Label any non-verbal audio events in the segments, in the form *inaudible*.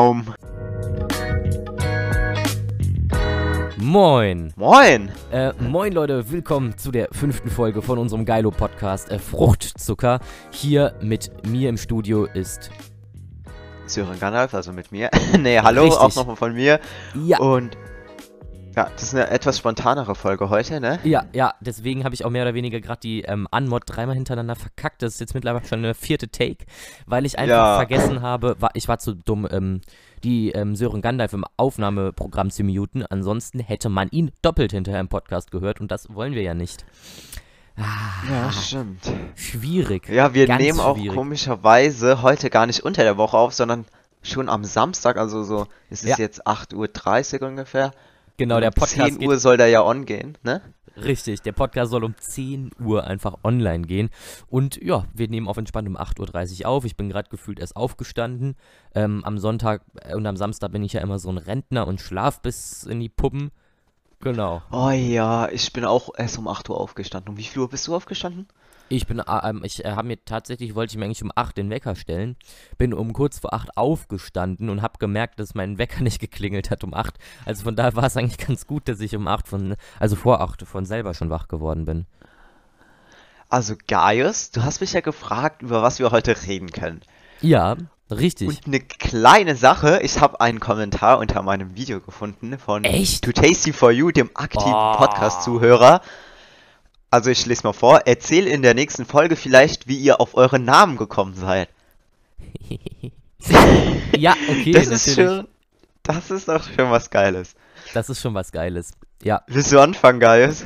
Baum. Moin. Moin. Äh, moin Leute, willkommen zu der fünften Folge von unserem Geilo-Podcast äh, Fruchtzucker. Hier mit mir im Studio ist... Sören Gandalf, also mit mir. *laughs* nee, hallo, Richtig. auch nochmal von mir. Ja, Und ja, das ist eine etwas spontanere Folge heute, ne? ja, ja, deswegen habe ich auch mehr oder weniger gerade die ähm, Anmod dreimal hintereinander verkackt. Das ist jetzt mittlerweile schon eine vierte Take, weil ich einfach Ja. vergessen habe, war, ich war zu dumm, ähm, die ähm, Sören Gandalf im Aufnahmeprogramm zu muten. Ansonsten hätte man ihn doppelt hinterher im Podcast gehört und das wollen wir ja nicht. Ah, Ja, stimmt. schwierig. Ja, wir nehmen auch schwierig. komischerweise heute gar nicht unter der Woche auf, sondern schon am Samstag, also so, es ist Ja. jetzt 8.30 Uhr ungefähr. Genau, der Um Podcast 10 Uhr soll der ja on gehen, ne? Richtig, der Podcast soll um 10 Uhr einfach online gehen. Und ja, wir nehmen auf entspannt um 8.30 Uhr auf. Ich bin gerade gefühlt erst aufgestanden. Ähm, am Sonntag äh, und am Samstag bin ich ja immer so ein Rentner und schlaf bis in die Puppen. Genau. Oh ja, ich bin auch erst um 8 Uhr aufgestanden. Um wie viel Uhr bist du aufgestanden? Ich bin, äh, ähm, ich äh, habe mir tatsächlich, wollte ich mir eigentlich um 8 den Wecker stellen. Bin um kurz vor 8 aufgestanden und habe gemerkt, dass mein Wecker nicht geklingelt hat um 8. Also von daher war es eigentlich ganz gut, dass ich um 8 von, also vor 8 von selber schon wach geworden bin. Also Gaius, du hast mich ja gefragt, über was wir heute reden können. Ja, richtig. Und eine kleine Sache, ich habe einen Kommentar unter meinem Video gefunden von Echt? Too Tasty for You, dem aktiven Oh. Podcast-Zuhörer. Also ich lese mal vor. Erzähl in der nächsten Folge vielleicht, wie ihr auf euren Namen gekommen seid. *laughs* ja, okay, das natürlich. ist schon, das ist doch schon was Geiles. Das ist schon was Geiles. Ja, Willst du anfangen, Gaius?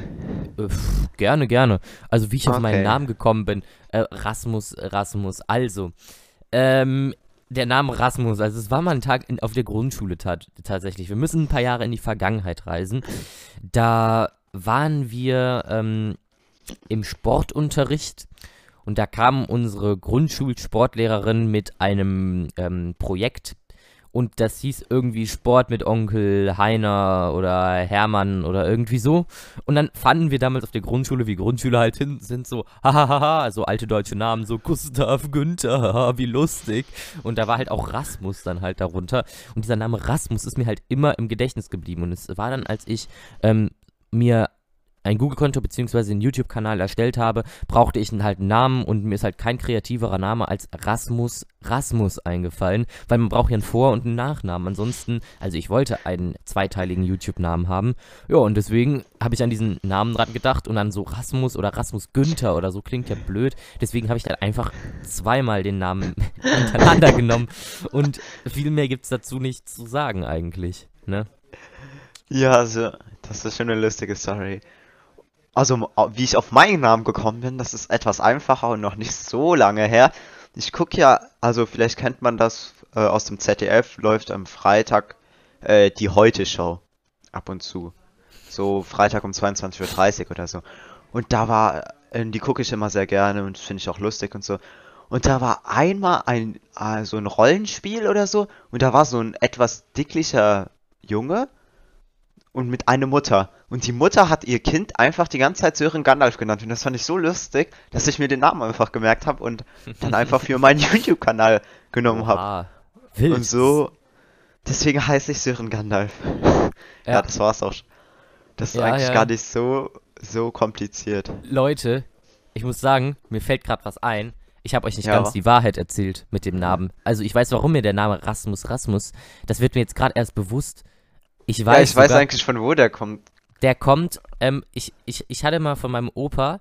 pff, gerne, gerne. Also wie ich auf meinen Okay. Namen gekommen bin. Äh, Rasmus, Rasmus. Also, ähm, der Name Rasmus, also es war mal ein Tag in, auf der Grundschule tat, tatsächlich. Wir müssen ein paar Jahre in die Vergangenheit reisen. Da waren wir ähm, im Sportunterricht und da kam unsere Grundschulsportlehrerin mit einem ähm, Projekt und das hieß irgendwie Sport mit Onkel Heiner oder Hermann oder irgendwie so. Und dann fanden wir damals auf der Grundschule, wie Grundschüler halt hin sind, so, hahaha, so alte deutsche Namen, so Gustav, Günther, *laughs* wie lustig. Und da war halt auch Rasmus dann halt darunter. Und dieser Name Rasmus ist mir halt immer im Gedächtnis geblieben. Und es war dann, als ich ähm, mir ein Google-Konto bzw. einen YouTube-Kanal erstellt habe, brauchte ich halt einen Namen und mir ist halt kein kreativerer Name als Rasmus Rasmus eingefallen, weil man braucht ja einen Vor- und einen Nachnamen. Ansonsten, also ich wollte einen zweiteiligen YouTube-Namen haben. Ja, und deswegen habe ich an diesen Namen dran gedacht und dann so Rasmus oder Rasmus Günther oder so klingt ja blöd. Deswegen habe ich dann einfach zweimal den Namen *laughs* hintereinander genommen und viel mehr gibt es dazu nicht zu sagen eigentlich. Ne? Ja, also, das ist schon eine lustige Story. Also, wie ich auf meinen Namen gekommen bin, das ist etwas einfacher und noch nicht so lange her. Ich gucke ja, also vielleicht kennt man das äh, aus dem ZDF, läuft am Freitag äh, die Heute-Show ab und zu. So Freitag um 22.30 Uhr oder so. Und da war, äh, die gucke ich immer sehr gerne und finde ich auch lustig und so. Und da war einmal ein, äh, so ein Rollenspiel oder so. Und da war so ein etwas dicklicher Junge und mit einer Mutter. Und die Mutter hat ihr Kind einfach die ganze Zeit Sören Gandalf genannt. Und das fand ich so lustig, dass ich mir den Namen einfach gemerkt habe und dann *laughs* einfach für meinen YouTube-Kanal genommen habe. Und so, deswegen heiße ich Sören Gandalf. Ja, Ja. das war's auch. schon. Das ist Ja, eigentlich ja. gar nicht so, so kompliziert. Leute, ich muss sagen, mir fällt gerade was ein. Ich habe euch nicht Ja. ganz die Wahrheit erzählt mit dem Namen. Also ich weiß, warum mir der Name Rasmus Rasmus, das wird mir jetzt gerade erst bewusst. Ich weiß, ja, ich weiß sogar, eigentlich von wo der kommt. Der kommt, ähm, ich, ich, ich hatte mal von meinem Opa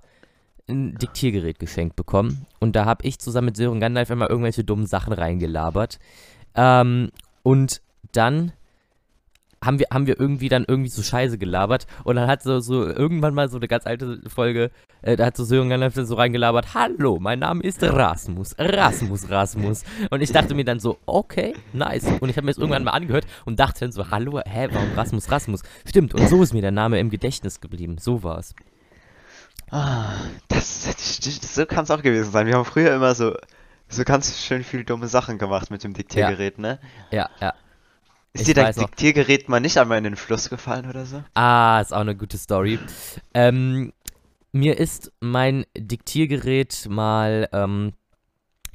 ein Diktiergerät geschenkt bekommen und da habe ich zusammen mit Sören Gandalf immer irgendwelche dummen Sachen reingelabert. Ähm, und dann haben wir, haben wir irgendwie dann irgendwie so Scheiße gelabert und dann hat so, so irgendwann mal so eine ganz alte Folge, äh, da hat so Sören Gandalf so reingelabert, hallo, mein Name ist Rasmus, Rasmus, Rasmus. Und ich dachte mir dann so, okay, nice. Und ich habe mir das irgendwann mal angehört und dachte dann so, hallo, hä, warum Rasmus, Rasmus? Stimmt, und so ist mir der Name im Gedächtnis geblieben, so war's. Ah, das, das, so kann es auch gewesen sein. Wir haben früher immer so, so ganz schön viele dumme Sachen gemacht mit dem Diktiergerät, ne? Ja, ja. Ist Ich dir dein. Diktiergerät mal nicht einmal in den Fluss gefallen oder so? Ah, ist auch eine gute Story. Ähm, mir ist mein Diktiergerät mal ähm,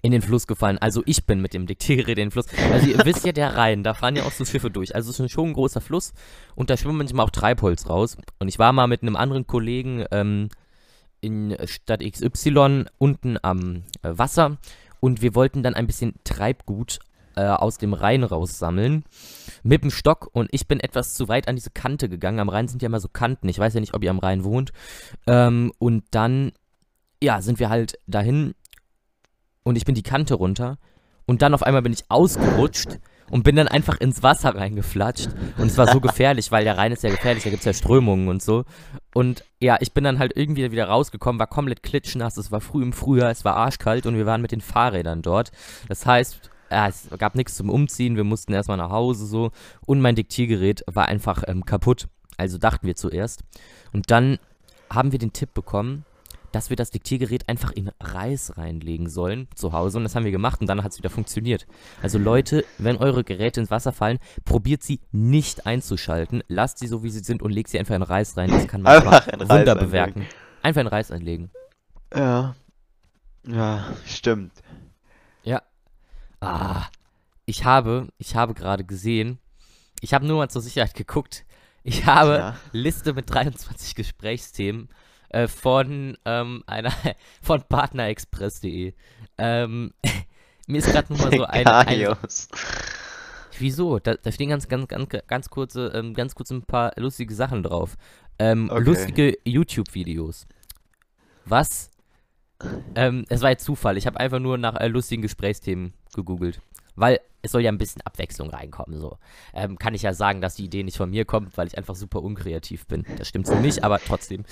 in den Fluss gefallen. Also ich bin mit dem Diktiergerät in den Fluss. Also ihr wisst ja, der Rhein, da fahren ja auch so Schiffe durch. Also es ist schon ein großer Fluss und da schwimmen manchmal auch Treibholz raus. Und ich war mal mit einem anderen Kollegen ähm, in Stadt XY unten am äh, Wasser und wir wollten dann ein bisschen Treibgut äh, aus dem Rhein raussammeln mit dem Stock und ich bin etwas zu weit an diese Kante gegangen. Am Rhein sind ja immer so Kanten. Ich weiß ja nicht, ob ihr am Rhein wohnt. Ähm, und dann, ja, sind wir halt dahin und ich bin die Kante runter und dann auf einmal bin ich ausgerutscht und bin dann einfach ins Wasser reingeflatscht und es war so *laughs* gefährlich, weil der Rhein ist ja gefährlich, da gibt es ja Strömungen und so und ja, ich bin dann halt irgendwie wieder rausgekommen, war komplett klitschnass, es war früh im Frühjahr, es war arschkalt und wir waren mit den Fahrrädern dort, das heißt, ja, es gab nichts zum Umziehen, wir mussten erstmal nach Hause so und mein Diktiergerät war einfach ähm, kaputt, also dachten wir zuerst und dann haben wir den Tipp bekommen, dass wir das Diktiergerät einfach in Reis reinlegen sollen zu Hause. Und das haben wir gemacht und dann hat es wieder funktioniert. Also Leute, wenn eure Geräte ins Wasser fallen, probiert sie nicht einzuschalten. Lasst sie so, wie sie sind und legt sie einfach in Reis rein. Das kann man einfach Wunder bewirken. Einfach in Reis einlegen. Ja. Ja, stimmt. Ah. Ich habe, ich habe gerade gesehen, ich habe nur mal zur Sicherheit geguckt. Ich habe ja. Liste mit 23 Gesprächsthemen äh, von ähm, einer *laughs* von partnerexpress.de. Ähm, *laughs* mir ist gerade nochmal so ein, ein Wieso? Da, da, stehen ganz, ganz, ganz, ganz kurze, ähm, ganz kurz ein paar lustige Sachen drauf. Ähm, okay. Lustige YouTube-Videos. Was? Ähm, es war jetzt Zufall. Ich habe einfach nur nach äh, lustigen Gesprächsthemen gegoogelt. Weil es soll ja ein bisschen Abwechslung reinkommen. So ähm, kann ich ja sagen, dass die Idee nicht von mir kommt, weil ich einfach super unkreativ bin. Das stimmt so nicht, aber trotzdem.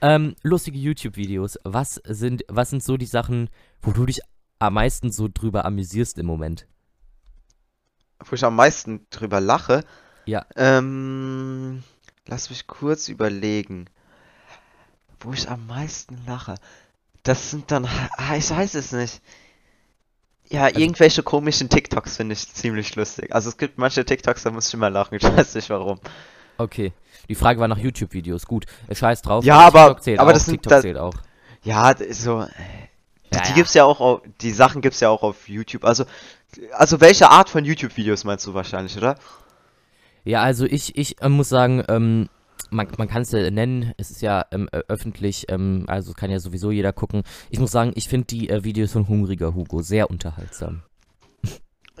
Ähm, lustige YouTube-Videos. Was sind, was sind so die Sachen, wo du dich am meisten so drüber amüsierst im Moment? Wo ich am meisten drüber lache? Ja. Ähm, lass mich kurz überlegen. Wo ich am meisten lache. Das sind dann, ah, ich weiß es nicht. Ja, also, irgendwelche komischen TikToks finde ich ziemlich lustig. Also es gibt manche TikToks, da muss ich immer lachen, *laughs* ich weiß nicht warum. Okay. Die Frage war nach YouTube-Videos. Gut, äh, scheiß drauf. Ja, aber, aber auch, das TikTok da, zählt auch. Ja, so. Die, ja, die ja. gibt's ja auch, auf, die Sachen gibt's ja auch auf YouTube. Also, also welche Art von YouTube-Videos meinst du wahrscheinlich, oder? Ja, also ich, ich äh, muss sagen, ähm, man, man kann es ja nennen, es ist ja ähm, öffentlich, ähm, also kann ja sowieso jeder gucken. Ich muss sagen, ich finde die äh, Videos von Hungriger Hugo sehr unterhaltsam.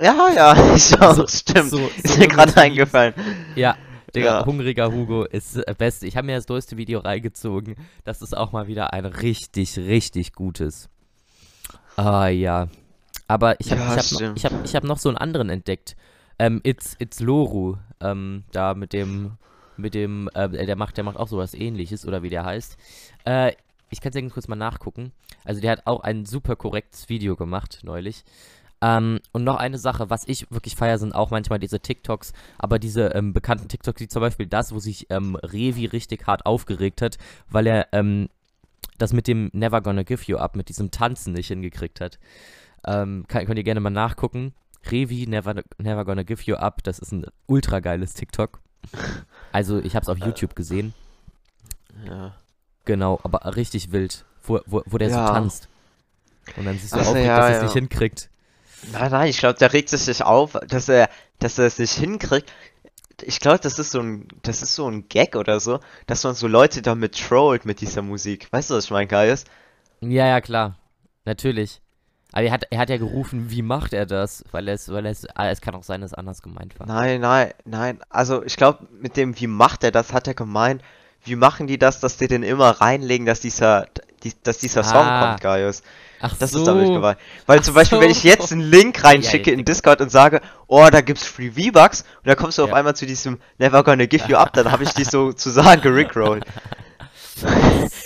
Ja, ja, *laughs* ich auch, so, stimmt. So, ist so mir gerade eingefallen. Ja, Digga, ja. Hungriger Hugo ist äh, best. Ich habe mir das neueste Video reingezogen. Das ist auch mal wieder ein richtig, richtig gutes. Ah, ja. Aber ich habe ja, ich hab noch, ich hab, ich hab noch so einen anderen entdeckt. Ähm, It's, It's Loru. Ähm, da mit dem mit dem, äh, der macht, der macht auch sowas ähnliches, oder wie der heißt. Äh, ich kann es ja kurz mal nachgucken. Also der hat auch ein super korrektes Video gemacht, neulich. Ähm, und noch eine Sache, was ich wirklich feier, sind auch manchmal diese TikToks, aber diese ähm, bekannten TikToks, wie zum Beispiel das, wo sich ähm, Revi richtig hart aufgeregt hat, weil er ähm, das mit dem Never Gonna Give You Up, mit diesem Tanzen nicht hingekriegt hat. Ähm, kann, könnt ihr gerne mal nachgucken. Revi, Never, Never Gonna Give You Up, das ist ein ultra geiles TikTok. Also, ich habe es auf YouTube gesehen. Ja. Genau, aber richtig wild, wo, wo, wo der Ja. so tanzt. Und dann siehst du Ach aufgeregt, ja, dass er es ja. nicht hinkriegt. Nein, nein, ich glaube, der regt es sich auf, dass er, dass er es nicht hinkriegt. Ich glaube, das ist so ein, das ist so ein Gag oder so, dass man so Leute damit trollt mit dieser Musik. Weißt du, was ich meine, Gaius? Ja, ja, klar. Natürlich. Aber er hat, er hat ja gerufen, wie macht er das? Weil es, weil es, ah, es kann auch sein, dass es anders gemeint war. Nein, nein, nein. Also, ich glaube, mit dem, wie macht er das, hat er gemeint, wie machen die das, dass die den immer reinlegen, dass dieser, die, dass dieser Song Ah. kommt, Gaius. Ach Das so. ist damit gemeint. Weil Ach zum Beispiel, wenn ich so. jetzt einen Link reinschicke Ja, in Discord und sage, oh, da gibt's Free V-Bucks, und dann kommst du auf Ja. einmal zu diesem Never Gonna Give You Up, dann habe ich dich sozusagen *laughs* gerickrollt.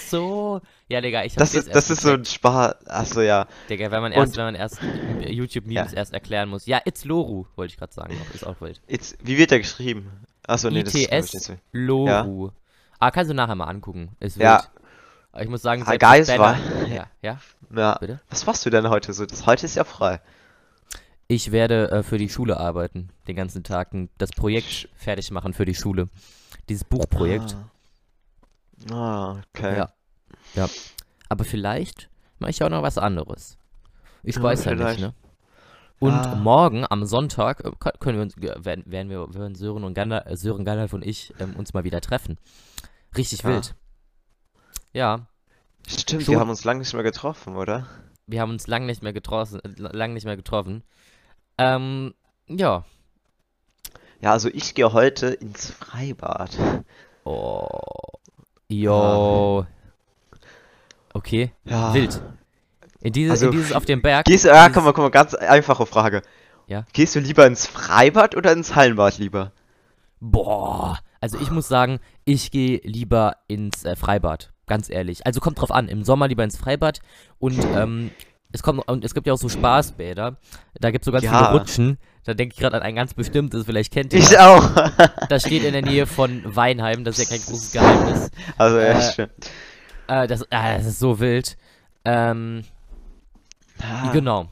So. Ja, Digga, ich hab Das ist, das ist so ein. Spaß. Achso, ja. Digga, wenn man erst, Und- wenn man erst YouTube-Memes Ja. erst erklären muss. Ja, It's Loru, wollte ich gerade sagen. Ist auch wild. Jetzt, wie wird der geschrieben? Achso, nee, das ist ITS. Loru. Ah, kannst du nachher mal angucken. Ist wild. Ja. Ich muss sagen, Ah, das war- Ja, ja. *laughs* Ja. Bitte? Was machst du denn heute so? Das, heute ist ja frei. Ich werde äh, für die Schule arbeiten, den ganzen Tag. Das Projekt fertig machen für die Schule. Dieses Buchprojekt. Ah, ah okay. Ja. Ja. Aber vielleicht mache ich auch noch was anderes. Ich Ja, weiß ja nicht, vielleicht. ne? Und Ah. morgen am Sonntag äh, kö- können wir uns, werden, werden wir, werden Sören und Gandalf, äh, Sören Gandalf und ich ähm, uns mal wieder treffen. Richtig Ah. wild. Ja, Stimmt, Schon- wir haben uns lange nicht mehr getroffen, oder? wir haben uns lang nicht mehr getroffen, äh, lang nicht mehr getroffen. Ähm, ja. Ja, also ich gehe heute ins Freibad. Oh. Yo. Okay, Ja. wild. In, diese, Also, in dieses auf dem Berg. Gehst du, ja, dieses- komm mal, komm mal, ganz einfache Frage. Ja? Gehst du lieber ins Freibad oder ins Hallenbad lieber? Boah, also ich muss sagen, ich gehe lieber ins äh, Freibad, ganz ehrlich. Also kommt drauf an, im Sommer lieber ins Freibad und *laughs* ähm, es kommt und es gibt ja auch so Spaßbäder. Da gibt es so ganz Ja. viele Rutschen. Da denke ich gerade an ein ganz bestimmtes, vielleicht kennt ihr Ich das. auch. Das steht in der Nähe von Weinheim, das ist ja kein großes Geheimnis. *laughs* Also, ja, Äh, stimmt. Äh, das, ah, das ist so wild. Ähm, Ah. genau.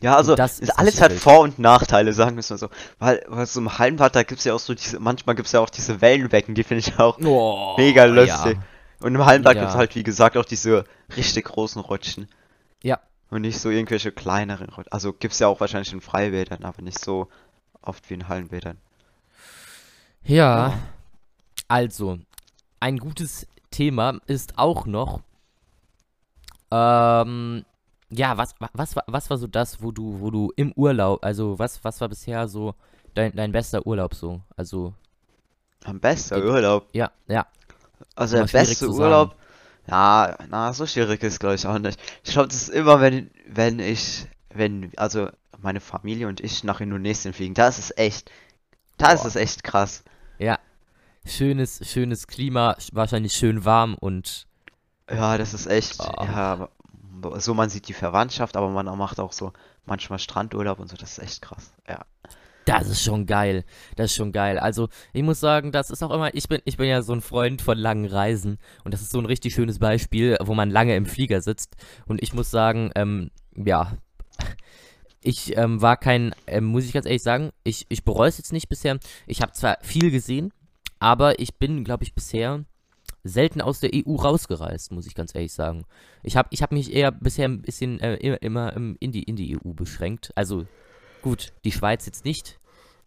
Ja, also Das ist alles hat. Vor- und Nachteile, sagen wir es mal so. Weil, weil so im Hallenbad, da gibt's ja auch so diese, manchmal gibt's ja auch diese Wellenbecken, die finde ich auch Oh, mega lustig. Ja. Und im Hallenbad Ja. gibt's halt, wie gesagt, auch diese richtig großen Rutschen. Ja. Und nicht so irgendwelche kleineren Rutschen. Also gibt's ja auch wahrscheinlich in Freibädern, aber nicht so oft wie in Hallenbädern. Ja, also, ein gutes Thema ist auch noch, ähm, ja, was, wa- was, war- was war so das, wo du, wo du im Urlaub, also was, was war bisher so dein, dein bester Urlaub so? Also, Am besten Geht- Urlaub. ja, ja, Also der beste Urlaub. Ja, na, so schwierig ist glaube ich auch nicht. Ich glaube, das ist immer, wenn, wenn ich, wenn, also meine Familie und ich nach Indonesien fliegen. Das ist echt, das Boah. ist echt krass. Schönes, schönes Klima, sch- wahrscheinlich schön warm und, Ja, das ist echt, Ah. ja, so man sieht die Verwandtschaft, aber man macht auch so manchmal Strandurlaub und so, das ist echt krass. Ja. Das ist schon geil. Das ist schon geil. Also, ich muss sagen, das ist auch immer, ich bin, ich bin ja so ein Freund von langen Reisen und das ist so ein richtig schönes Beispiel, wo man lange im Flieger sitzt. Und ich muss sagen, ähm, ja, ich ähm, war kein, ähm, muss ich ganz ehrlich sagen, ich, ich bereue es jetzt nicht bisher. Ich habe zwar viel gesehen, aber ich bin, glaube ich, bisher selten aus der EU rausgereist, muss ich ganz ehrlich sagen. Ich habe ich hab mich eher bisher ein bisschen äh, immer, immer in, die, in die EU beschränkt. Also gut, die Schweiz jetzt nicht.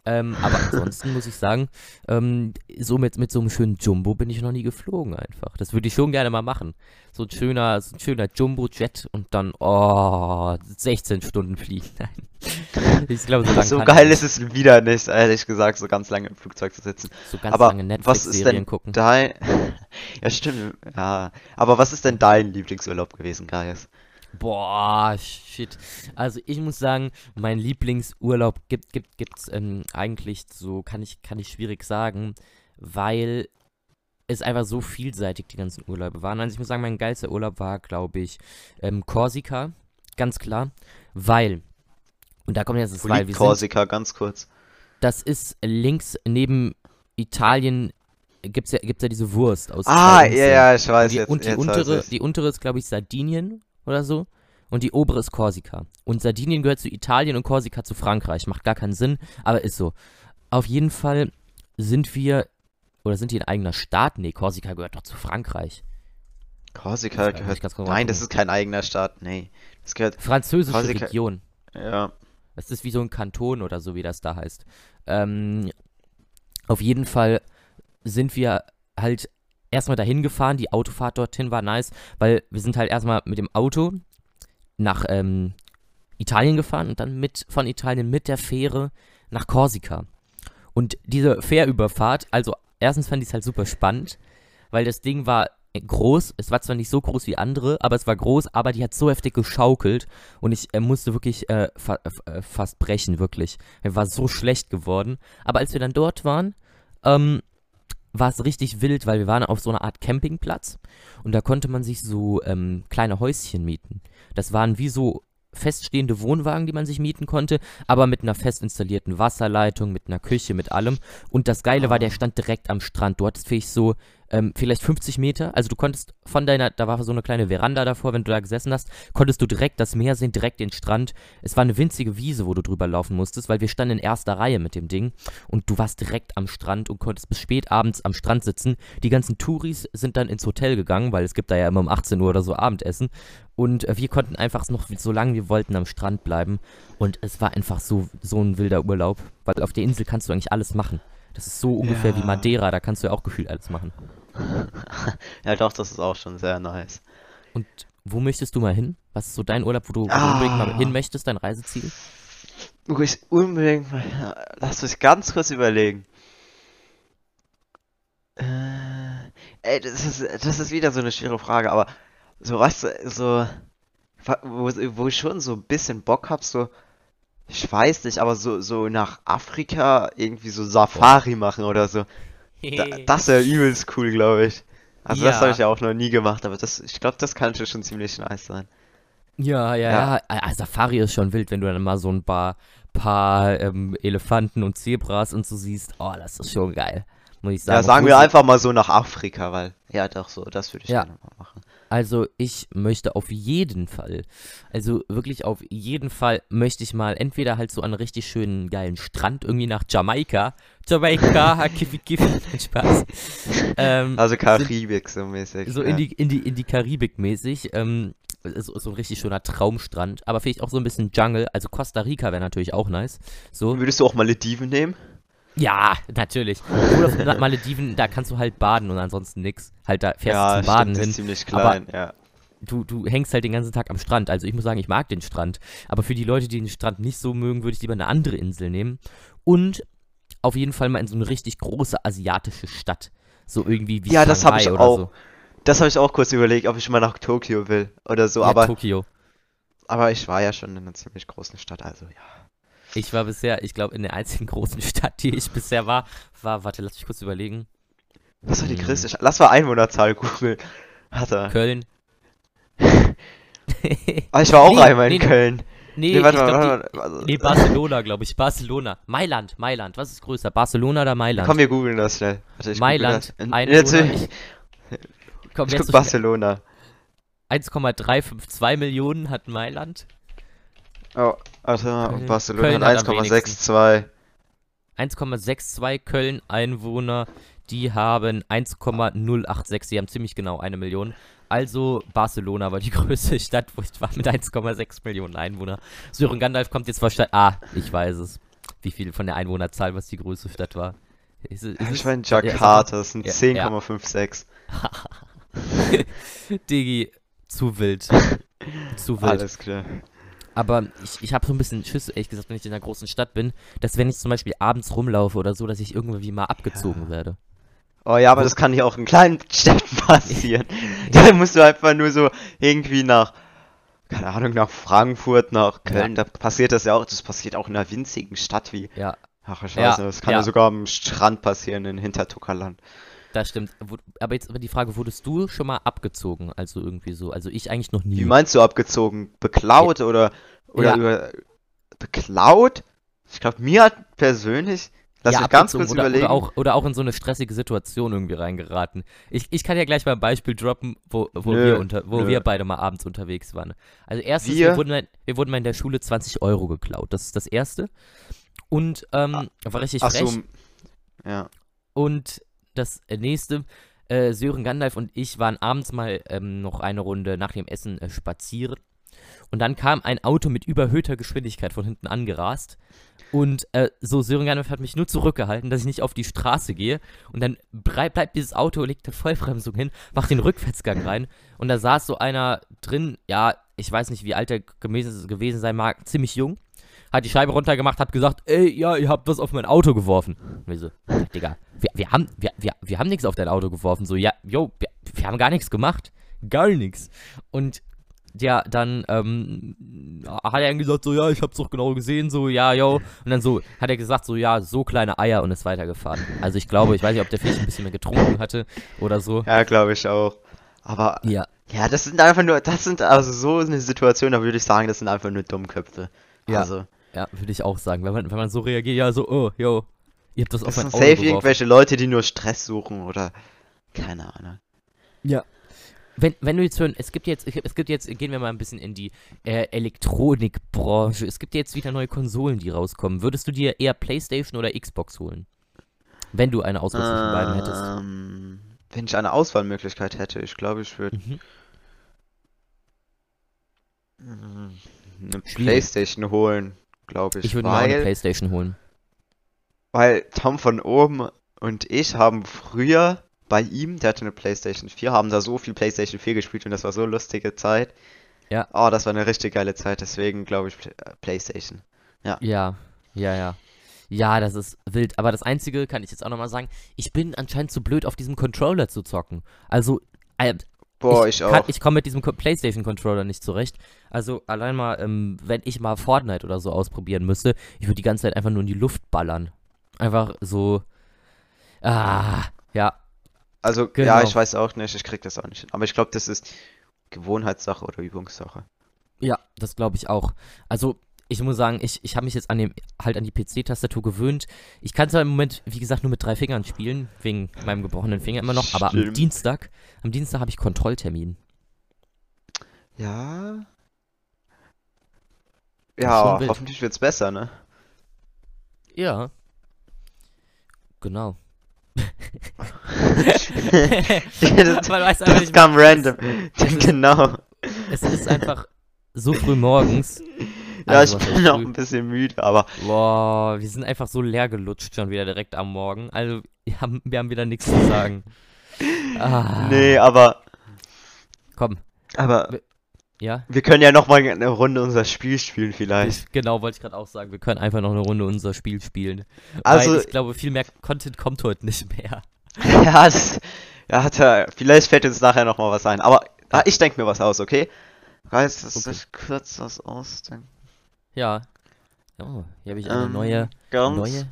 Ähm, aber ansonsten muss ich sagen, ähm, so mit, mit so einem schönen Jumbo bin ich noch nie geflogen einfach. Das würde ich schon gerne mal machen. So ein schöner, so ein schöner Jumbo-Jet und dann, oh, 16 Stunden fliegen. Nein. *laughs* Ich glaube, so, So geil ich ist es wieder nicht, ehrlich gesagt, so ganz lange im Flugzeug zu sitzen. so ganz aber lange was ist Netflix-Serien denn gucken. dein, *laughs* ja stimmt, ja, aber was ist denn dein Lieblingsurlaub gewesen, Gaius? Boah, shit. Also ich muss sagen, mein Lieblingsurlaub gibt, gibt, gibt's ähm, eigentlich so, kann ich, kann ich schwierig sagen, weil es einfach so vielseitig die ganzen Urlaube waren. Also ich muss sagen, mein geilster Urlaub war, glaube ich, ähm, Korsika, ganz klar, weil, und da kommt jetzt das Wo Weil, wir sind, Korsika, ganz kurz. das ist links neben Italien, gibt's ja, gibt's ja diese Wurst aus Ah, ja, ja, ich weiß Die, jetzt, und die jetzt untere, die untere ist, glaube ich, Sardinien oder so. Und die obere ist Korsika. Und Sardinien gehört zu Italien und Korsika zu Frankreich. Macht gar keinen Sinn, aber ist so. Auf jeden Fall sind wir, oder sind die ein eigener Staat? Nee, Korsika gehört doch zu Frankreich. Korsika gehört, nein, das ist kein eigener Staat, nee. Das gehört, Französische Korsika- Region. ja, Das ist wie so ein Kanton oder so, wie das da heißt. Ähm, auf jeden Fall sind wir halt erstmal dahin gefahren. Die Autofahrt dorthin war nice, weil wir sind halt erstmal mit dem Auto nach ähm, Italien gefahren und dann mit von Italien mit der Fähre nach Korsika. Und diese Fährüberfahrt, also erstens fand ich es halt super spannend, weil das Ding war groß. Es war zwar nicht so groß wie andere, aber es war groß, aber die hat so heftig geschaukelt und ich äh, musste wirklich äh, fa äh, fast brechen, wirklich. Mir war so schlecht geworden. Aber als wir dann dort waren, ähm, war es richtig wild, weil wir waren auf so einer Art Campingplatz und da konnte man sich so ähm, kleine Häuschen mieten. Das waren wie so feststehende Wohnwagen, die man sich mieten konnte, aber mit einer fest installierten Wasserleitung, mit einer Küche, mit allem. Und das Geile war, der stand direkt am Strand. Du hattest vielleicht so ähm, vielleicht 50 Meter. Also du konntest von deiner, da war so eine kleine Veranda davor, wenn du da gesessen hast, konntest du direkt das Meer sehen, direkt den Strand. Es war eine winzige Wiese, wo du drüber laufen musstest, weil wir standen in erster Reihe mit dem Ding und du warst direkt am Strand und konntest bis spät abends am Strand sitzen. Die ganzen Touris sind dann ins Hotel gegangen, weil es gibt da ja immer um 18 Uhr oder so Abendessen. Und äh, wir konnten einfach noch so lange wir wollten am Strand bleiben. Und es war einfach so, so ein wilder Urlaub, weil auf der Insel kannst du eigentlich alles machen. Das ist so ungefähr wie Ja. Madeira, da kannst du ja auch gefühlt alles machen. *laughs* Ja, doch, das ist auch schon sehr nice. Und wo möchtest du mal hin? Was ist so dein Urlaub, wo du, Ah. unbedingt mal hin möchtest, dein Reiseziel? Wo ich unbedingt mal. Lass mich ganz kurz überlegen. Äh, ey, das ist, das ist wieder so eine schwere Frage, aber so, du, so. Wo, wo ich schon so ein bisschen Bock hab, so. Ich weiß nicht, aber so, so nach Afrika irgendwie so Safari machen oder so. Da, *laughs* das wäre übelst cool, glaube ich. Also das Ja. habe ich ja auch noch nie gemacht, aber das, ich glaube, das könnte schon ziemlich nice sein. Ja, ja, Ja. ja. Ah, Safari ist schon wild, wenn du dann mal so ein paar, paar ähm, Elefanten und Zebras und so siehst. Oh, das ist schon geil. Muss ich sagen. Ja, sagen wir einfach mal so nach Afrika, weil, ja, doch so, das würde ich Ja. gerne mal machen. Also ich möchte auf jeden Fall, also wirklich auf jeden Fall möchte ich mal entweder halt so an einen richtig schönen geilen Strand irgendwie nach Jamaika. Jamaika, *laughs* kiffi kiffi, Spaß. Ähm, Also Karibik so mäßig. so ja. in die, in die, in die Karibik mäßig. Ähm, so, so ein richtig schöner Traumstrand, aber vielleicht auch so ein bisschen Jungle. Also Costa Rica wäre natürlich auch nice. So, Würdest du auch Malediven nehmen? Ja, natürlich. Oder auf Na- Malediven, da kannst du halt baden und ansonsten nix. Halt, da fährst du zum Baden stimmt, hin. ist ziemlich aber- klein, ja. du, du hängst halt den ganzen Tag am Strand. Also ich muss sagen, ich mag den Strand. Aber für die Leute, die den Strand nicht so mögen, würde ich lieber eine andere Insel nehmen. Und auf jeden Fall mal in so eine richtig große asiatische Stadt. So irgendwie wie Ja, das hab Shanghai ich auch. so. Das habe ich auch kurz überlegt, ob ich mal nach Tokio will oder so, Ja, aber, Tokio. aber ich war ja schon in einer ziemlich großen Stadt, also ja. Ich war bisher, ich glaube, in der einzigen großen *laughs* Stadt, die ich bisher war, war, warte, lass mich kurz überlegen. Was war die Hm. größte Stadt? Lass mal Einwohnerzahl googeln. Warte. Köln. *laughs* Ah, ich war auch Nee, einmal in nee, Köln. Nee, Nee, warte mal, glaub, warte mal. Also, nee, Barcelona, glaube ich. Barcelona. Mailand, Mailand. Was ist größer? Barcelona oder Mailand? Komm, wir googeln das schnell. Warte, Mailand, das. In- Einwohner, Jetzt, ich- ich *laughs* Komm, ich jetzt guck so. Barcelona. 1,352 Millionen hat Mailand. Oh, mal, Köln- Barcelona hat hat am 1,62. 1,62 Köln Einwohner, die haben 1,086, die haben ziemlich genau eine Million. Also Barcelona war die *laughs* größte Stadt, wo ich war mit 1,6 Millionen Einwohner. Sören Gandalf kommt jetzt wahrscheinlich. Ah, ich weiß es. Wie viel von der Einwohnerzahl, was die größte Stadt war. Ist, es- ist Ich ja, mal. Jakarta, das sind Ja, 10,56. *laughs* Digi, zu wild. *laughs* zu wild. Alles klar. Aber ich, ich habe so ein bisschen Schiss, ehrlich gesagt, wenn ich in einer großen Stadt bin, dass wenn ich zum Beispiel abends rumlaufe oder so, dass ich irgendwie mal abgezogen werde. Oh ja, aber das kann ja auch in kleinen *laughs* Städten passieren. *laughs* Da musst du einfach nur so irgendwie nach, keine Ahnung, nach Frankfurt, nach Köln, da passiert das ja auch. Das passiert auch in einer winzigen Stadt wie, Ja, ach ich Ja, das kann ja. ja. sogar am Strand passieren in Hintertuckerland. Das stimmt. Aber jetzt aber die Frage, wurdest du schon mal abgezogen? Also irgendwie so. Also ich eigentlich noch nie. Wie meinst du abgezogen? Beklaut oder, oder Ja. über, beklaut? Ich glaube, mir hat persönlich, lass ja, mich ganz kurz oder, überlegen. Oder auch, oder auch in so eine stressige Situation irgendwie reingeraten. Ich, ich kann ja gleich mal ein Beispiel droppen, wo, wo, Nö, wir, unter, wo nö. wir beide mal abends unterwegs waren. Also erstens, Wir? wir, wurden, mal- wir wurden mal in der Schule 20 Euro geklaut. Das ist das Erste. Und ähm, war richtig Ach frech. so, ja. Und das nächste, äh, Sören Gandalf und ich waren abends mal ähm, noch eine Runde nach dem Essen äh, spazieren. Und dann kam ein Auto mit überhöhter Geschwindigkeit von hinten angerast. Und äh, so, Sören Gandalf hat mich nur zurückgehalten, dass ich nicht auf die Straße gehe. Und dann brei- bleibt dieses Auto, legt eine Vollbremsung hin, macht den Rückwärtsgang rein. Und da saß so einer drin, ja, ich weiß nicht, wie alt er gewesen sein mag, ziemlich jung. Hat die Scheibe runtergemacht, hat gesagt, ey, ja, ihr habt was auf mein Auto geworfen. Und wir so, Digga, wir, wir haben, wir, wir, wir haben nichts auf dein Auto geworfen. So, ja, yo, wir, wir haben gar nichts gemacht. Gar nichts. Und ja, dann ähm, hat er gesagt, so, ja, ich hab's doch genau gesehen, so, ja, yo. Und dann so, hat er gesagt, so, ja, so kleine Eier und ist weitergefahren. Also ich glaube, ich weiß nicht, ob der vielleicht ein bisschen mehr getrunken hatte oder so. Ja, glaube ich auch. Aber Ja, Ja, das sind einfach nur, das sind also so eine Situation, da würde ich sagen, das sind einfach nur Dummköpfe. Ja. Also, ja, würde ich auch sagen. Wenn man, wenn man so reagiert, ja, so, oh, yo, ihr habt das auf das mein sind Auto safe geworfen. irgendwelche Leute, die nur Stress suchen oder Keine Ahnung. Ja. Wenn, wenn du jetzt hören, es gibt jetzt, es gibt jetzt, gehen wir mal ein bisschen in die äh, Elektronikbranche. Es gibt jetzt wieder neue Konsolen, die rauskommen. Würdest du dir eher Playstation oder Xbox holen? Wenn du eine Auswahl zwischen beiden hättest. Ähm, wenn ich eine Auswahlmöglichkeit hätte, ich glaube, ich würde Mhm. eine Schwierig. Playstation holen, glaube ich, Ich würde mir eine Playstation holen. weil Tom von oben und ich haben früher bei ihm, der hatte eine Playstation 4, haben da so viel Playstation 4 gespielt und das war so lustige Zeit. Ja. Oh, das war eine richtig geile Zeit, deswegen glaube ich äh, Playstation. Ja, ja, ja. Ja, das ist wild. Aber das Einzige, kann ich jetzt auch nochmal sagen, ich bin anscheinend zu blöd, auf diesem Controller zu zocken. Also, Boah, ich, kann, auch. ich komme mit diesem Co- PlayStation-Controller nicht zurecht. Also, allein mal, ähm, wenn ich mal Fortnite oder so ausprobieren müsste, ich würde die ganze Zeit einfach nur in die Luft ballern. Einfach so. Ah, ja. Also, ja, Genau. ich weiß auch nicht, ich krieg das auch nicht hin. Aber ich glaube, das ist Gewohnheitssache oder Übungssache. Ja, das glaube ich auch. Also, ich muss sagen, ich, ich habe mich jetzt an dem, halt an die PC-Tastatur gewöhnt. Ich kann zwar im Moment, wie gesagt, nur mit drei Fingern spielen, wegen meinem gebrochenen Finger immer noch, aber am Stimmt. Dienstag, am Dienstag habe ich Kontrolltermin. Ja. Ja, hoffentlich wird's besser, ne? Ja. Genau. *laughs* *laughs* das das kam random. ist- *laughs* genau. es ist einfach so früh morgens. *laughs* Ja, Also, ich was bin früh? ein bisschen müde, aber Boah, wir sind einfach so leer gelutscht schon wieder direkt am Morgen. Also, wir haben, wir haben wieder nichts zu sagen. *laughs* Ah, nee, aber Komm, aber ja? wir können ja noch mal eine Runde unser Spiel spielen vielleicht. Ich, genau, wollte ich gerade auch sagen. Wir können einfach noch eine Runde unser Spiel spielen. Also- Weil ich glaube, viel mehr Content kommt heute nicht mehr. *laughs* Ja, das, ja, hat er, vielleicht fällt uns nachher noch mal was ein, aber ah, ich denke mir was aus, okay? Reiß, dass Okay. ich kurz was ausdenken. Ja. Oh, hier habe ich eine Ähm, neue neue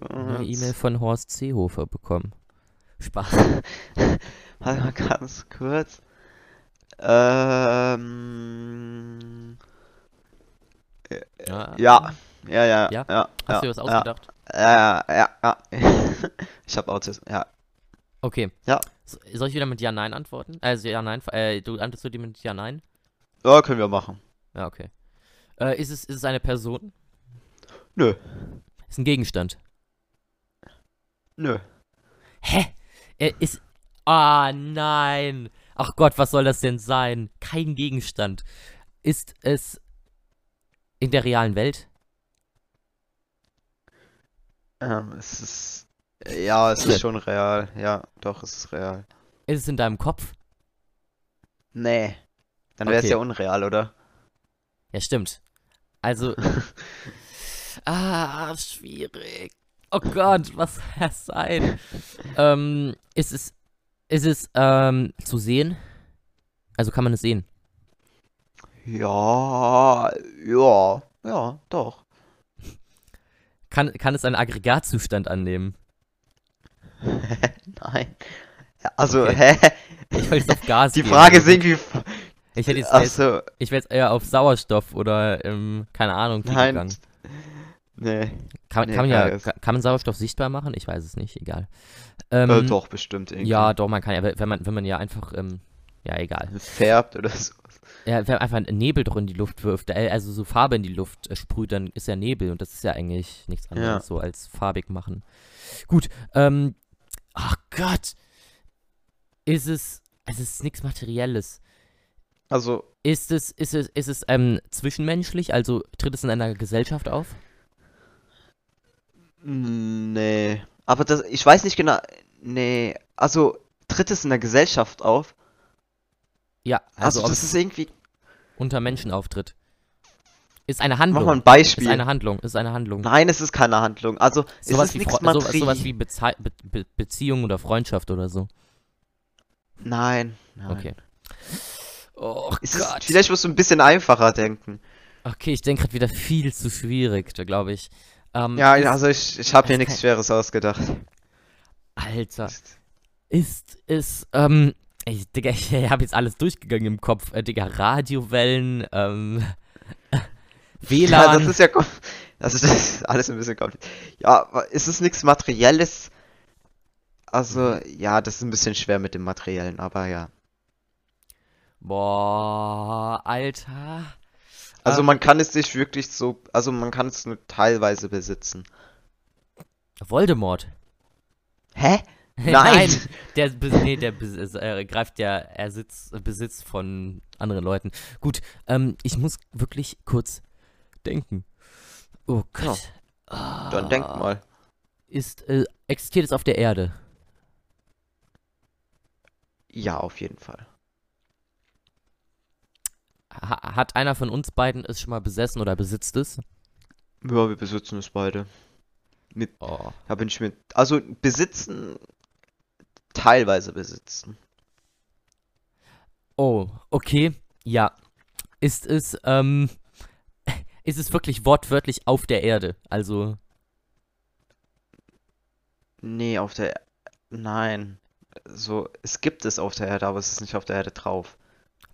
neue E-Mail von Horst Seehofer bekommen. Spaß. *laughs* Warte mal ganz kurz. Ähm. Ja. Ja. Ja, ja, Ja? ja. Hast ja, du dir was ausgedacht? Ja, ja, ja. *laughs* Ich hab Autismus, ja. Okay. Ja. So- Soll ich wieder mit Ja-Nein antworten? Also Ja-Nein, äh, du antwortest du die mit Ja-Nein? Ja, können wir machen. Ja, okay. Äh, ist es, ist es eine Person? Nö, Ist ein Gegenstand? nö. Hä? Er ist. Ah, nein. Ach Gott, was soll das denn sein? Kein Gegenstand. Ist es in der realen Welt? Ähm, es ist. Ja, es ist schon real. Ja, doch, es ist real. Ist es in deinem Kopf? Nee. Dann wäre es Okay. ja unreal, oder? Ja, stimmt. Also. *laughs* ah, schwierig. Oh Gott, was soll *laughs* das sein? ähm, ist es. Ist es, ähm, zu sehen? Also kann man es sehen? Ja, ja, ja, doch. Kann, kann es einen Aggregatzustand annehmen? *laughs* Nein. Also, Okay. hä? Ich wollte jetzt auf Gas Die Frage ist irgendwie. Ich hätte jetzt, jetzt so, ich wäre jetzt eher auf Sauerstoff oder, ähm, keine Ahnung, nein. gegangen. Nee, Kann, nee, kann man ja, kann, man Sauerstoff sichtbar machen? Ich weiß es nicht, egal. Ähm, äh, doch, bestimmt irgendwie. Ja, doch, man kann ja, wenn man, wenn man ja einfach, ähm, ja, egal. *laughs* Färbt oder so. Ja, wenn man einfach einen Nebel doch in die Luft wirft, äh, also so Farbe in die Luft äh, sprüht, dann ist ja Nebel und das ist ja eigentlich nichts anderes Ja. so als farbig machen. Gut, ähm, ach Gott. Ist es, es ist nichts Materielles. Also, Ist es, ist es, ist es, ähm, zwischenmenschlich, also tritt es in einer Gesellschaft auf? nee. Aber das, ich weiß nicht genau. Nee, also, tritt es in der Gesellschaft auf? Ja, Also, also, das es ist irgendwie. unter Menschen auftritt. Ist eine Mach Handlung. mal ein Ist Beispiel. eine Handlung, ist eine Handlung. Nein, es ist keine Handlung. Also, sowas ist wie, nichts sowas, Materi- sowas wie Bezei Be Be Beziehung oder Freundschaft oder so. Nein, nein. Okay. Oh Es ist, Gott. vielleicht musst du ein bisschen einfacher denken. Okay, ich denke gerade wieder viel zu schwierig, da glaube ich. Ähm, Ja, ist, also ich, ich habe mir nichts Schweres ausgedacht. Alter, ist es, ähm, *laughs* ich, Digga, ich habe jetzt alles durchgegangen im Kopf. Äh, Digga, Radiowellen, ähm, *laughs* Ja, WLAN. das ist ja das ist, alles ein bisschen kompliziert. Ja, ist es nichts Materielles? Also, ja, das ist ein bisschen schwer mit dem Materiellen, aber ja. Boah, Alter. Also Ähm, man kann es nicht wirklich so, also man kann es nur teilweise besitzen. Voldemort. Hä? *laughs* Nein, Nein! der, nee, der äh, greift ja Ersitz, Besitz von anderen Leuten. Gut, ähm, ich muss wirklich kurz denken. Oh Gott. Dann denk Ah, mal. Ist, äh, existiert es auf der Erde? Ja, auf jeden Fall. Ha hat einer von uns beiden es schon mal besessen oder besitzt es? Ja, wir besitzen es beide. Mit, Oh. da bin ich mit, also besitzen, teilweise besitzen. Oh, okay. Ja. Ist es, ähm, ist es wirklich wortwörtlich auf der Erde? Also, Nee, auf der, nein. So, es gibt es auf der Erde, aber es ist nicht auf der Erde drauf.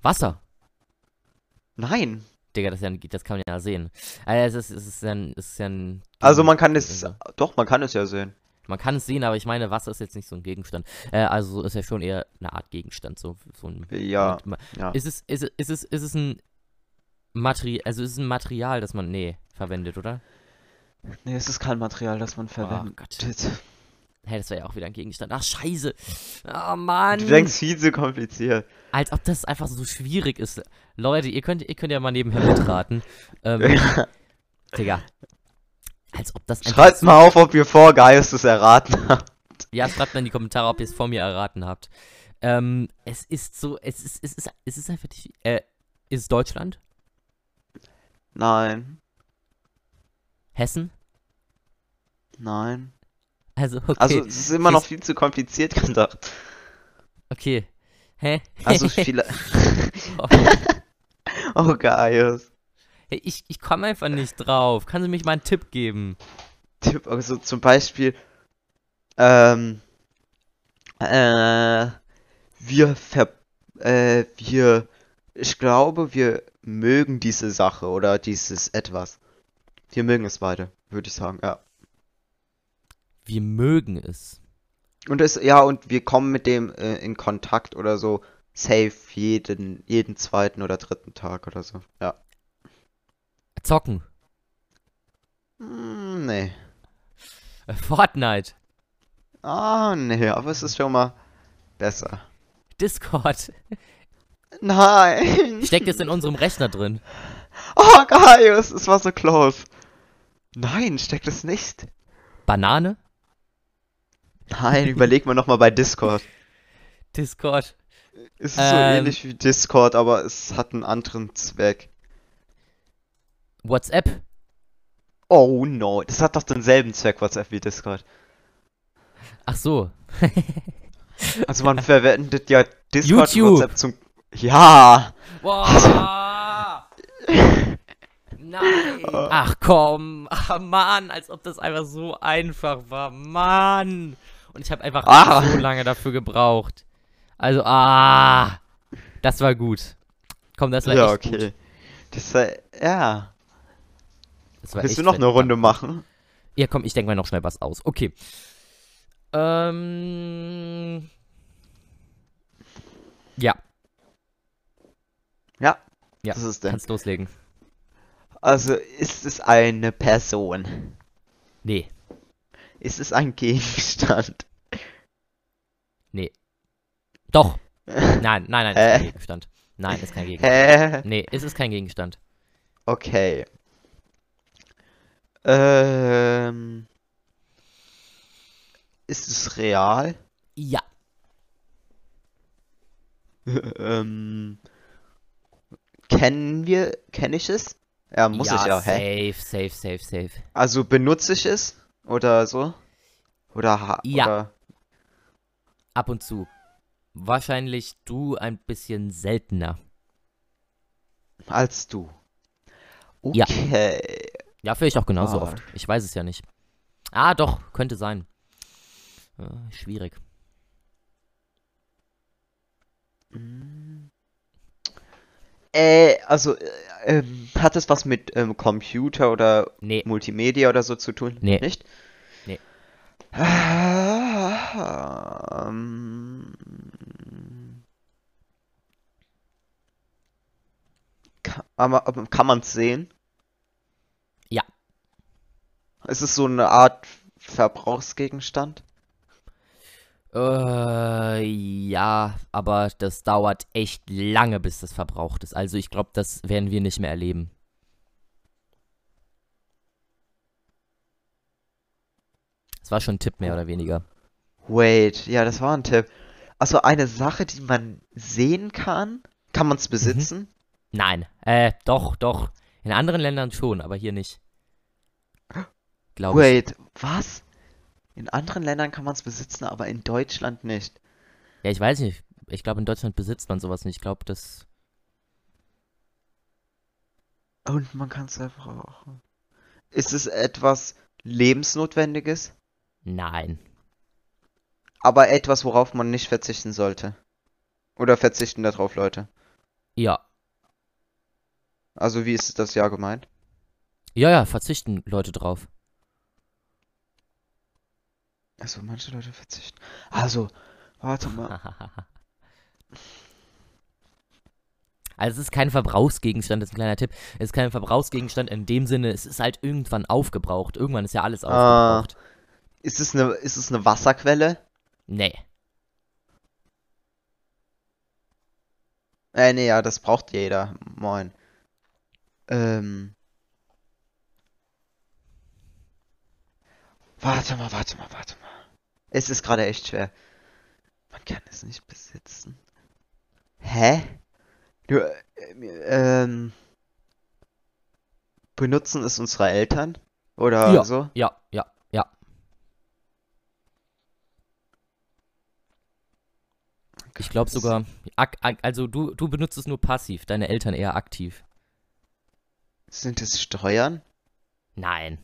Wasser. Nein! Digga, das, ja, das kann man ja sehen. Also, es ist, es ist ja ein, es ist ja ein Also man kann es, Also, doch, man kann es ja sehen. man kann es sehen, aber ich meine, Wasser ist jetzt nicht so ein Gegenstand. Äh, also ist ja schon eher eine Art Gegenstand, so, so ein. Ja, ja. Ist es, ist es, ist es, ist es ein Material, also ist es ein Material, das man, nee, verwendet, oder? Nee, es ist kein Material, das man Oh verwendet. Gott. Hä, das wäre ja auch wieder ein Gegenstand. Ach, scheiße. Oh, Mann. Du denkst viel zu kompliziert. Als ob das einfach so schwierig ist. Leute, ihr könnt, ihr könnt ja mal nebenher mitraten. *laughs* Ähm, Digga. Als ob das einfach Schreibt mal auf, ob ihr vor Geistes erraten habt. Ja, schreibt mal in die Kommentare, ob ihr es vor mir erraten habt. Ähm, es ist so, es ist, es ist, es ist einfach nicht, äh, ist es Deutschland? Nein, Hessen? nein. Also, okay. Also, es ist immer noch viel zu kompliziert gedacht. okay. Hä? Also, *laughs* viele. Oh. *laughs* Oh, Gaius. Hey, ich, ich komme einfach nicht drauf. Kannst du mich mal einen Tipp geben? Tipp, also zum Beispiel, ähm, äh, wir ver, äh, wir, ich glaube, wir mögen diese Sache oder dieses etwas. Wir mögen es beide, würde ich sagen, ja. Wir mögen es. Und es, ja, und wir kommen mit dem äh, in Kontakt oder so, safe jeden, jeden zweiten oder dritten Tag oder so, ja. Zocken. Hm, nee. Äh, Fortnite. Ah, nee, aber es ist schon mal besser. Discord. *laughs* Nein! Steckt es in unserem Rechner drin? Oh, Gaius, es war so close. Nein, steckt es nicht. Banane? Nein, überleg mal nochmal bei Discord. Discord. Es ist so Ähm. ähnlich wie Discord, aber es hat einen anderen Zweck. WhatsApp? Oh no, das hat doch denselben Zweck, WhatsApp wie Discord. Ach so. *laughs* Also man verwendet ja Discord und YouTube. WhatsApp zum... Ja! Boah! Nein! Ach komm! Ach Mann, als ob das einfach so einfach war. Mann! Und ich habe einfach Ah. so lange dafür gebraucht. Also, ah! Das war gut. Komm, das war Ja, echt okay. gut. Das war... Ja. Das war Willst du noch eine Runde machen? Ja, komm, ich denke mal noch schnell was aus. Okay. Ähm. Ja, Ja. Ja, Was ist denn? kannst loslegen. Also, ist es eine Person? Nee, Ist es ein Gegenstand? doch. *laughs* Nein, nein, nein, ist kein? Gegenstand. Nein, ist kein Gegenstand. Nee, es ist kein Gegenstand. Okay. Ähm. Ist es real? Ja, *laughs* ähm. Kennen wir, kenne ich es? Ja, muss ich ja, hä? safe, safe, safe, safe. Also benutze ich es? Oder so? Oder ha Ja. oder Ab und zu. Wahrscheinlich du ein bisschen seltener. als du? Ja. Okay. Ja, vielleicht auch genauso Ah. oft. Ich weiß es ja nicht. Ah, doch, könnte sein. Äh, schwierig. Äh, also, äh, ähm, hat es was mit ähm, Computer oder Nee, Multimedia oder so zu tun? Nee. Nicht? Nee. Ah. Ähm, kann, aber, aber kann man es sehen? Ja. Ist es so eine Art Verbrauchsgegenstand? Äh, ja, aber das dauert echt lange, bis das verbraucht ist. Also ich glaube, das werden wir nicht mehr erleben. Das war schon ein Tipp mehr oder weniger. Wait, ja, das war ein Tipp. Also eine Sache, die man sehen kann? Kann man es besitzen? Nein, äh, doch, doch. In anderen Ländern schon, aber hier nicht. Glaube ich. Wait, was? In anderen Ländern kann man es besitzen, aber in Deutschland nicht. Ja, ich weiß nicht. Ich glaube, in Deutschland besitzt man sowas nicht. Ich glaube, das. Und man kann es verbrauchen. Ist es etwas Lebensnotwendiges? Nein. Aber etwas, worauf man nicht verzichten sollte. Oder verzichten darauf, Leute. Ja. Also wie ist das ja gemeint? Ja, ja, verzichten Leute drauf. Also manche Leute verzichten. Also, warte mal. *laughs* Also es ist kein Verbrauchsgegenstand, das ist ein kleiner Tipp. Es ist kein Verbrauchsgegenstand in dem Sinne, es ist halt irgendwann aufgebraucht. Irgendwann ist ja alles Ah. aufgebraucht. Ist es eine, ist es eine Wasserquelle? Nee. Äh, nee, ja, das braucht jeder. Moin. Ähm. Warte mal, warte mal, warte mal. Es ist gerade echt schwer. Man kann es nicht besitzen. Hä? Du, äh, ähm. Benutzen es unsere Eltern? Oder Ja. so? Ja, ja, ja. Ich glaube sogar, also du, du benutzt es nur passiv, deine Eltern eher aktiv. Sind es Steuern? Nein.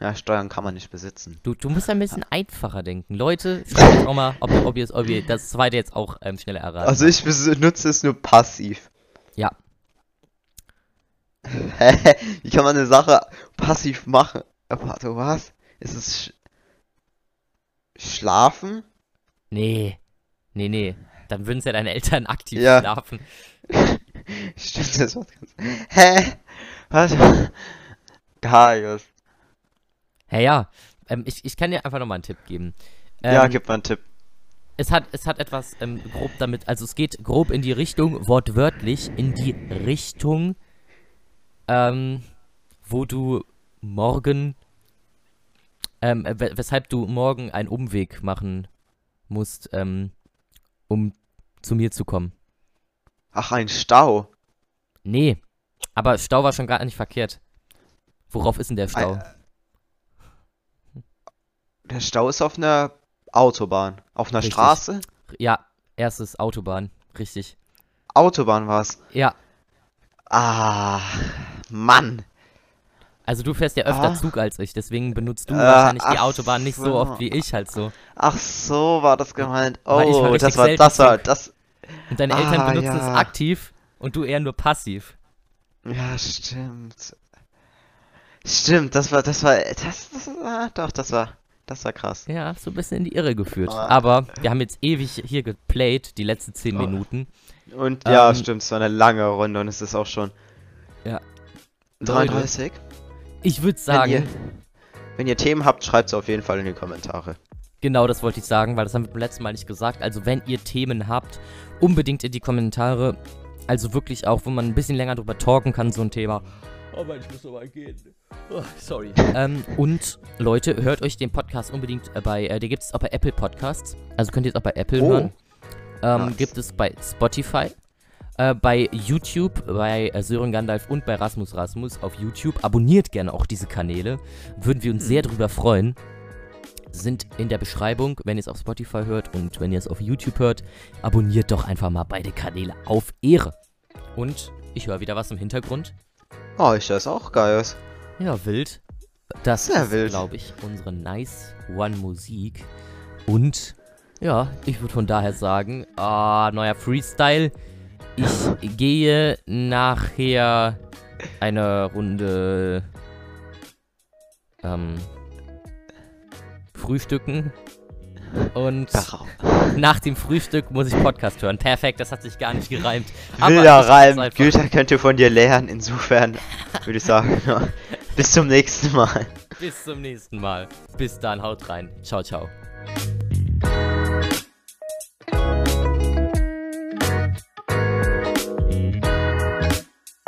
Ja, Steuern kann man nicht besitzen. Du, du musst ein bisschen einfacher denken. Leute, schreibt auch mal, ob, ob, ihr, ob ihr das zweite jetzt auch ähm, schneller erraten Also ich benutze es nur passiv. Ja. *laughs* Wie kann man eine Sache passiv machen? Warte, was? Ist es sch Schlafen? Nee. Nee, nee. Dann würden es ja deine Eltern aktiv Ja. schlafen. *laughs* Stimmt das was ganz... Hä? Warte. *laughs* Gaius. Ja, ja. Ähm, ich, ich kann dir einfach nochmal einen Tipp geben. ja, Ähm, gib mal einen Tipp. es hat, es hat etwas ähm, grob damit, also es geht grob in die Richtung, wortwörtlich, in die Richtung, ähm, wo du morgen, ähm, äh, we- weshalb du morgen einen Umweg machen musst, ähm, um zu mir zu kommen. Ach, ein Stau. Nee, aber Stau war schon gar nicht verkehrt. Worauf ist denn der Stau? Ein- Der Stau ist auf einer Autobahn. Auf einer Richtig. Straße? Ja, erstes Autobahn, richtig. Autobahn war's. Ja, Ah, Mann. also du fährst ja öfter Ah. Zug als ich, deswegen benutzt du Äh, wahrscheinlich die Autobahn nicht so so. oft wie ich halt so. Ach so, war das gemeint. Oh, das war, das war, das, Und deine Eltern Ah, benutzen es ja. aktiv und du eher nur passiv. Ja, stimmt. Stimmt, das war, das war, das, das war, doch, das war, das war krass. Ja, so ein bisschen in die Irre geführt. Ah. Aber wir haben jetzt ewig hier geplayt, die letzten 10 Oh. Minuten. Und ja, Ähm, stimmt, es war eine lange Runde und es ist auch schon Ja. 33. Ich würde Wenn sagen, ihr, wenn ihr Themen habt, schreibt es auf jeden Fall in die Kommentare. genau das wollte ich sagen, weil das haben wir beim letzten Mal nicht gesagt. Also wenn ihr Themen habt, unbedingt in die Kommentare. Also wirklich auch, wo man ein bisschen länger drüber talken kann, so ein Thema. Aber ich muss aber gehen. Oh, sorry. ähm, und Leute, hört euch den Podcast unbedingt äh, bei, äh, der gibt es auch bei Apple Podcasts. Also könnt ihr es auch bei Apple Oh. hören. Ähm, Nice. Gibt es bei Spotify, äh, bei YouTube, bei äh, Sören Gandalf und bei Rasmus Rasmus auf YouTube. Abonniert gerne auch diese Kanäle. Würden wir uns sehr drüber freuen. Sind in der Beschreibung, wenn ihr es auf Spotify hört und wenn ihr es auf YouTube hört. Abonniert doch einfach mal beide Kanäle auf Ehre. Und ich höre wieder was im Hintergrund. Oh, ich das auch geil aus. Ja, wild. Das Sehr ist, glaube ich, unsere Nice One Musik. Und ja, ich würde von daher sagen, ah, neuer Freestyle. Ich *laughs* gehe nachher eine Runde ähm, frühstücken. Und Darauf. nach dem Frühstück muss ich Podcast hören. Perfekt, das hat sich gar nicht gereimt. Wilder Reim. Güter könnt ihr von dir lernen. Insofern würde ich sagen, *laughs* bis zum nächsten Mal. Bis zum nächsten Mal. Bis dann, haut rein. Ciao, ciao.